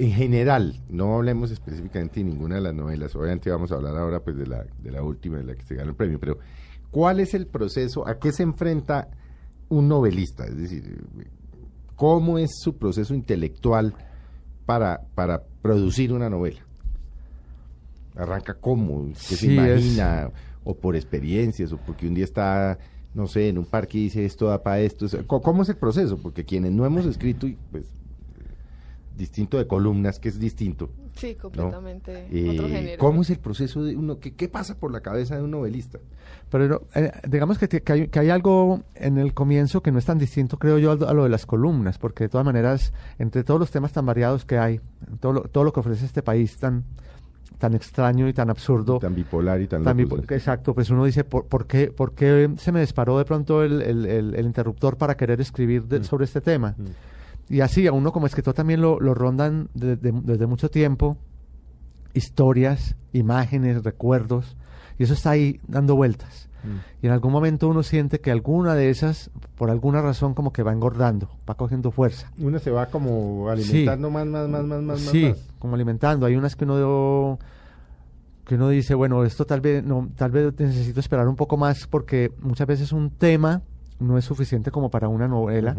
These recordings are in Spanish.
en general, no hablemos específicamente de ninguna de las novelas, obviamente vamos a hablar ahora pues de la, de la última, de la que se ganó el premio, pero ¿cuál es el proceso, a qué se enfrenta un novelista? Es decir, ¿cómo es su proceso intelectual para, para producir una novela? ¿Arranca cómo? ¿Qué se imagina? ¿O por experiencias? ¿O porque un día está no sé, en un parque y dice esto da para esto. ¿Cómo es el proceso? Porque quienes no hemos escrito, pues distinto de columnas, que es distinto. Sí, completamente. Eh, ¿Cómo es el proceso de uno? ¿qué, ¿Qué pasa por la cabeza de un novelista? Pero eh, digamos que, que, hay, que, hay, algo en el comienzo que no es tan distinto, creo yo, a, lo de las columnas, porque de todas maneras, entre todos los temas tan variados que hay, todo lo, todo lo que ofrece este país tan tan extraño y tan absurdo. Tan bipolar y tan, Exacto, pues uno dice, ¿por, por, qué, ¿por, qué, se me disparó de pronto el, el, el, interruptor para querer escribir mm. sobre este tema? Mm. Y así, a uno como escritor también lo, lo rondan desde mucho tiempo historias, imágenes, recuerdos, y eso está ahí dando vueltas. Mm. Y en algún momento uno siente que alguna de esas, por alguna razón, como que va engordando, va cogiendo fuerza. Una se va como alimentando más, más, más, más, más. Sí, como alimentando. Hay unas que uno que uno dice, bueno, esto tal vez no, tal vez necesito esperar un poco más porque muchas veces un tema no es suficiente como para una novela.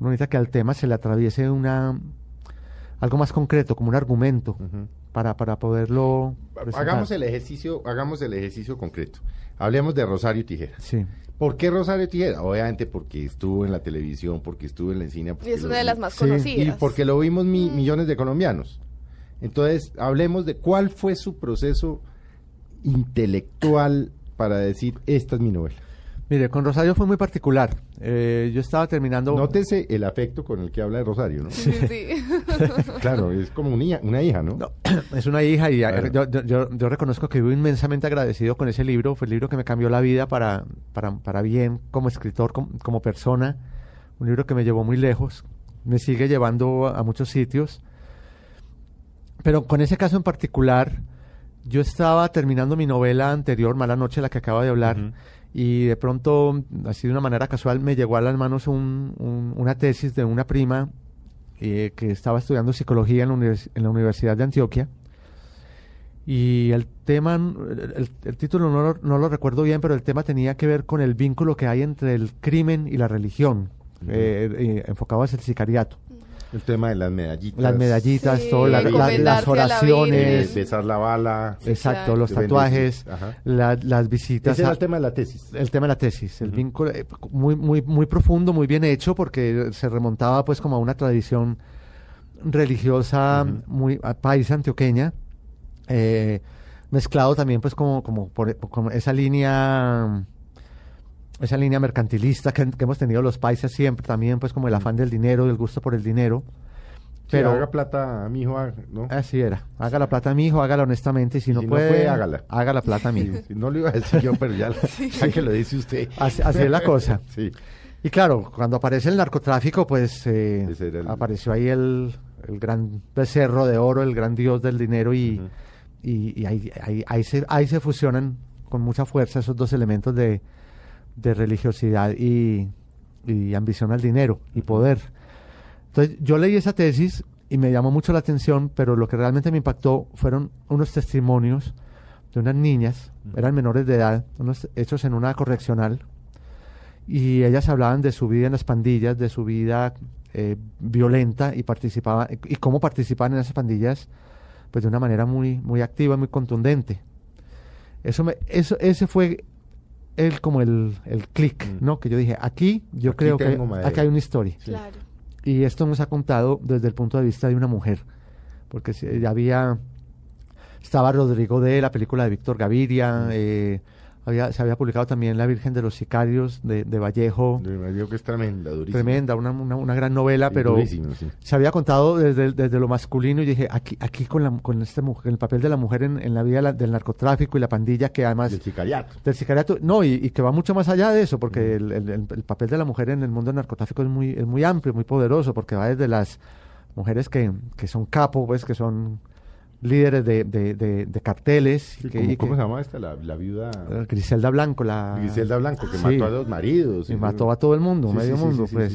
Uno necesita que al tema se le atraviese una algo más concreto, como un argumento, para, para poderlo. Hagamos el ejercicio, hagamos el ejercicio concreto. Hablemos de Rosario Tijera. Sí. ¿Por qué Rosario Tijera? Obviamente porque estuvo en la televisión, porque estuvo en la cine. Y es una de las más conocidas. Y porque lo vimos millones de colombianos. Entonces, hablemos de cuál fue su proceso intelectual para decir, esta es mi novela. Mire, con Rosario fue muy particular. Eh, yo estaba terminando... Nótese el afecto con el que habla de Rosario, ¿no? Sí, sí. claro, es como una hija, una hija ¿no? Es una hija y yo, reconozco que vivo inmensamente agradecido con ese libro. Fue el libro que me cambió la vida para, para, bien como escritor, como, persona. Un libro que me llevó muy lejos. Me sigue llevando a, muchos sitios. Pero con ese caso en particular, yo estaba terminando mi novela anterior, Mala Noche, la que acaba de hablar y de pronto, así de una manera casual, me llegó a las manos una tesis de una prima eh, que estaba estudiando psicología en la, Universidad de Antioquia. Y el tema, el, título no lo, no lo, recuerdo bien, pero el tema tenía que ver con el vínculo que hay entre el crimen y la religión, eh, eh, enfocado hacia el sicariato. El tema de las medallitas. Las medallitas, todo, las oraciones. besar la bala. Exacto, los tatuajes, las visitas. Ese era el tema de la tesis. El tema de la tesis, el vínculo eh, muy, muy, muy profundo, muy bien hecho, porque se remontaba pues como a una tradición religiosa muy país antioqueña, eh, mezclado también pues como, como por, esa línea esa línea mercantilista que, hemos tenido los países siempre, también pues como el afán del dinero, del gusto por el dinero. Pero haga plata a mi hijo, ¿no? Así era. Haga la plata a mi hijo, hágala honestamente. Y si, no, puede, hágala. Haga la plata a mi hijo. no lo iba a decir yo, pero ya, que lo dice usted. Así, es la cosa. sí. Y claro, cuando aparece el narcotráfico, pues eh, apareció ahí el, el, gran becerro de oro, el gran dios del dinero y, y, ahí, ahí, ahí, se, ahí se fusionan con mucha fuerza esos dos elementos de, de religiosidad y, ambición al dinero y poder. Entonces yo leí esa tesis y me llamó mucho la atención, pero lo que realmente me impactó fueron unos testimonios de unas niñas, eran menores de edad, unos hechos en una correccional, y ellas hablaban de su vida en las pandillas, de su vida eh, violenta y participaban, y cómo participaban en esas pandillas, pues de una manera muy, muy activa, muy contundente. Eso me, eso, ese fue el como el, el clic, mm. ¿no? Que yo dije, aquí yo creo que aquí hay una historia. Claro. Y esto nos ha contado desde el punto de vista de una mujer, porque ya había, estaba Rodrigo de la película de Víctor Gaviria, mm. eh, se había publicado también La Virgen de los Sicarios de, Vallejo. De Vallejo que es tremenda, durísima. Tremenda, una, una, gran novela, pero se había contado desde, desde lo masculino y dije, aquí, aquí con, la, con este mujer, el papel de la mujer en, en la vida del narcotráfico y la pandilla que además... Del sicariato. Del sicariato, no, y, que va mucho más allá de eso, porque el, el, el, papel de la mujer en el mundo del narcotráfico es muy, es muy amplio, muy poderoso, porque va desde las mujeres que, que son capo, pues, que son líderes de, de, de, carteles. ¿cómo, se llama esta? La, viuda. Eh, Griselda Blanco. La, Griselda Blanco, que mató a dos maridos. Y mató a todo el mundo, medio mundo. pues,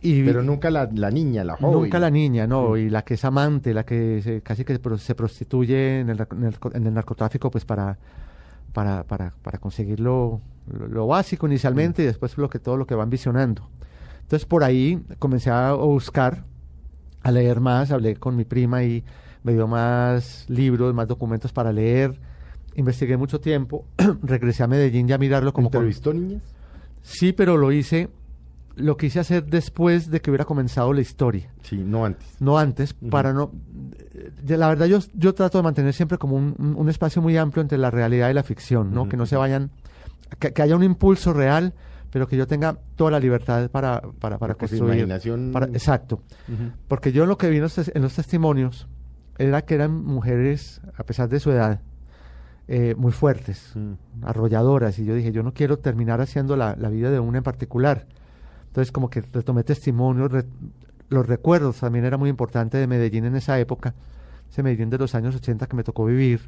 Pero nunca la, niña, la joven. Nunca la niña, no. Y la que es amante, la que casi que se prostituye en el, en el, narcotráfico, pues para, para, para, para conseguir lo, básico inicialmente y después lo que, todo lo que van visionando. Entonces por ahí comencé a buscar, a leer más, hablé con mi prima y me dio más libros, más documentos para leer. Investigué mucho tiempo, regresé a Medellín ya a mirarlo como... ¿Entrevistó niñas? Sí, pero lo hice lo quise hacer después de que hubiera comenzado la historia. Sí, no antes. No antes, para no... La verdad yo, yo trato de mantener siempre como un, espacio muy amplio entre la realidad y la ficción, ¿no? Que no se vayan... Que, haya un impulso real, pero que yo tenga toda la libertad para, para, para construir. Imaginación... exacto. Porque yo lo que vi en los, testimonios era que eran mujeres, a pesar de su edad, eh, muy fuertes, arrolladoras, y yo dije, yo no quiero terminar haciendo la, la vida de una en particular entonces como que retomé testimonio, los recuerdos también era muy importante de Medellín en esa época, ese Medellín de los años 80 que me tocó vivir.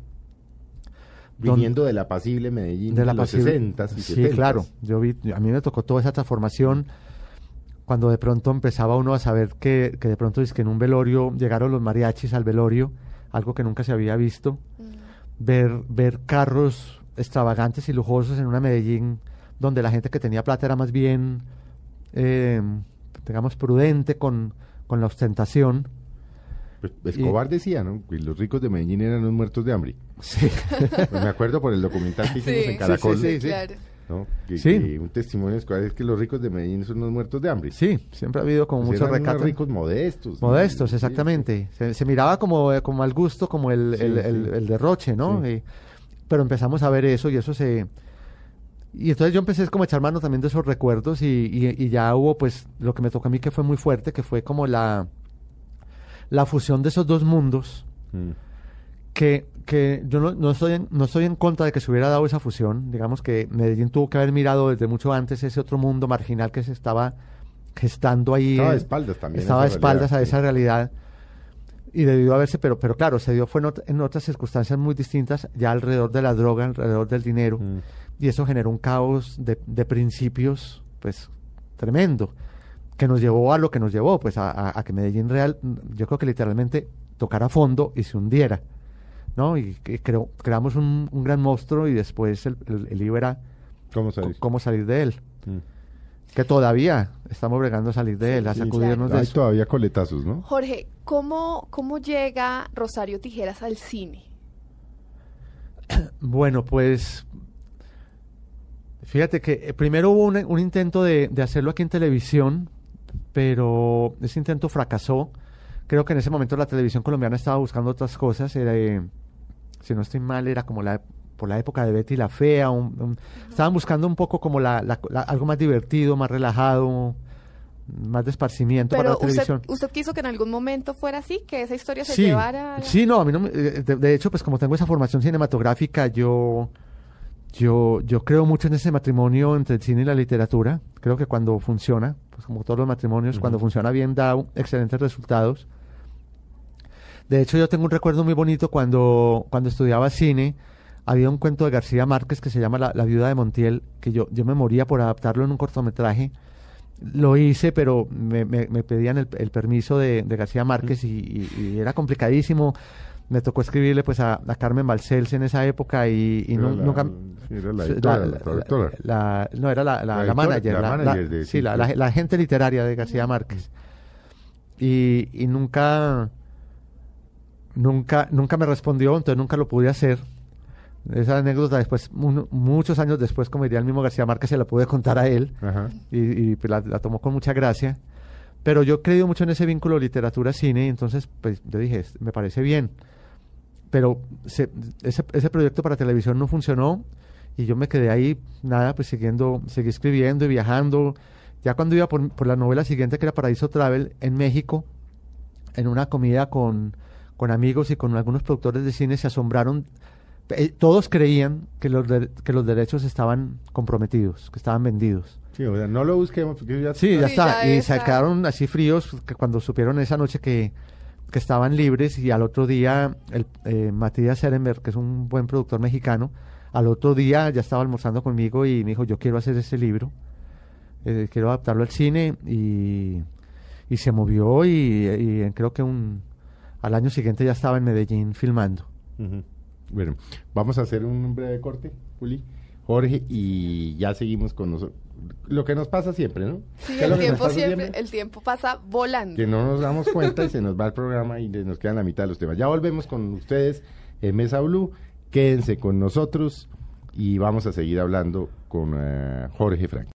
Viniendo de la pasible Medellín de, la los 60 y Sí, claro, yo vi, a mí me tocó toda esa transformación cuando de pronto empezaba uno a saber que, que de pronto es que en un velorio llegaron los mariachis al velorio, algo que nunca se había visto, mm. ver, ver carros extravagantes y lujosos en una Medellín donde la gente que tenía plata era más bien eh, digamos, prudente con, con la ostentación. Pues, Escobar decía, ¿no? Que los ricos de Medellín eran los muertos de hambre. Sí. Pues me acuerdo por el documental que hicimos en Caracol. Sí, sí, claro. ¿No? Que, un testimonio es que los ricos de Medellín son los muertos de hambre. Sí, siempre ha habido como pues muchos recatos. ricos modestos. Modestos, exactamente. Se, miraba como, como al gusto, como el, el, el, derroche, ¿no? pero empezamos a ver eso y eso se y entonces yo empecé como a echar mano también de esos recuerdos y, y, ya hubo pues lo que me tocó a mí que fue muy fuerte, que fue como la, la fusión de esos dos mundos, mm. Que, que yo no, no, estoy en, no estoy en contra de que se hubiera dado esa fusión, digamos que Medellín tuvo que haber mirado desde mucho antes ese otro mundo marginal que se estaba gestando ahí. Estaba de espaldas también. Estaba de espaldas a esa realidad y debió haberse, pero, pero claro, se dio fue en, otras circunstancias muy distintas, ya alrededor de la droga, alrededor del dinero. Mm y eso generó un caos de, de principios, pues, tremendo, que nos llevó a lo que nos llevó, pues, a, que Medellín Real, yo creo que literalmente tocara fondo y se hundiera, ¿no? Y, creo, creamos un, un, gran monstruo y después el, el, libro era ¿Cómo salir? cómo salir de él. Mm. Que todavía estamos bregando a salir de él, a sacudirnos de Hay todavía coletazos, ¿no? Jorge, ¿cómo, ¿cómo llega Rosario Tijeras al cine? Bueno, pues Fíjate que eh, primero hubo un, intento de, hacerlo aquí en televisión, pero ese intento fracasó. Creo que en ese momento la televisión colombiana estaba buscando otras cosas. Eh, si no estoy mal, era como la por la época de Betty la Fea. estaban buscando un poco como la, algo más divertido, más relajado, más de esparcimiento para la televisión. ¿Usted quiso que en algún momento fuera así? ¿Que esa historia se llevara? Sí, no, a mí no eh, de, hecho, pues como tengo esa formación cinematográfica, yo yo, yo creo mucho en ese matrimonio entre el cine y la literatura. Creo que cuando funciona, pues como todos los matrimonios, cuando funciona bien da excelentes resultados. De hecho, yo tengo un recuerdo muy bonito cuando, cuando estudiaba cine. Había un cuento de García Márquez que se llama La, viuda de Montiel, que yo, yo me moría por adaptarlo en un cortometraje. Lo hice, pero me, me, pedían el, permiso de, García Márquez y, era complicadísimo. Me tocó escribirle pues a, Carmen Balcells en esa época y, nunca era la, no era la, la, manager, la, sí, la, la, agente literaria de García Márquez. Y, y nunca nunca nunca me respondió entonces nunca lo pude hacer. Esa anécdota después muchos años después como diría el mismo García Márquez se la pude contar a él y, y pues, la, tomó con mucha gracia. Pero yo he creído mucho en ese vínculo literatura cine y entonces pues yo dije me parece bien pero ese, ese proyecto para televisión no funcionó y yo me quedé ahí, nada, pues siguiendo, seguí escribiendo y viajando. Ya cuando iba por, por la novela siguiente, que era Paraíso Travel, en México, en una comida con, con amigos y con algunos productores de cine, se asombraron. Eh, todos creían que los, que los derechos estaban comprometidos, que estaban vendidos. Sí, o sea, no lo busquemos porque ya... Sí, ya está. y se quedaron así fríos que cuando supieron esa noche que, que estaban libres y al otro día el, eh, Matías Serenberg, que es un buen productor mexicano, al otro día ya estaba almorzando conmigo y me dijo, yo quiero hacer ese libro, eh, quiero adaptarlo al cine y, y se movió y, creo que un, al año siguiente ya estaba en Medellín filmando. Bueno, vamos a hacer un breve corte, Juli. Jorge, y ya seguimos con nosotros. Lo que nos pasa siempre, ¿no? Sí, el tiempo siempre, el tiempo pasa volando. Que no nos damos cuenta y se nos va el programa y nos quedan la mitad de los temas. Ya volvemos con ustedes en Mesa Blue. Quédense con nosotros y vamos a seguir hablando con eh, Jorge Frank.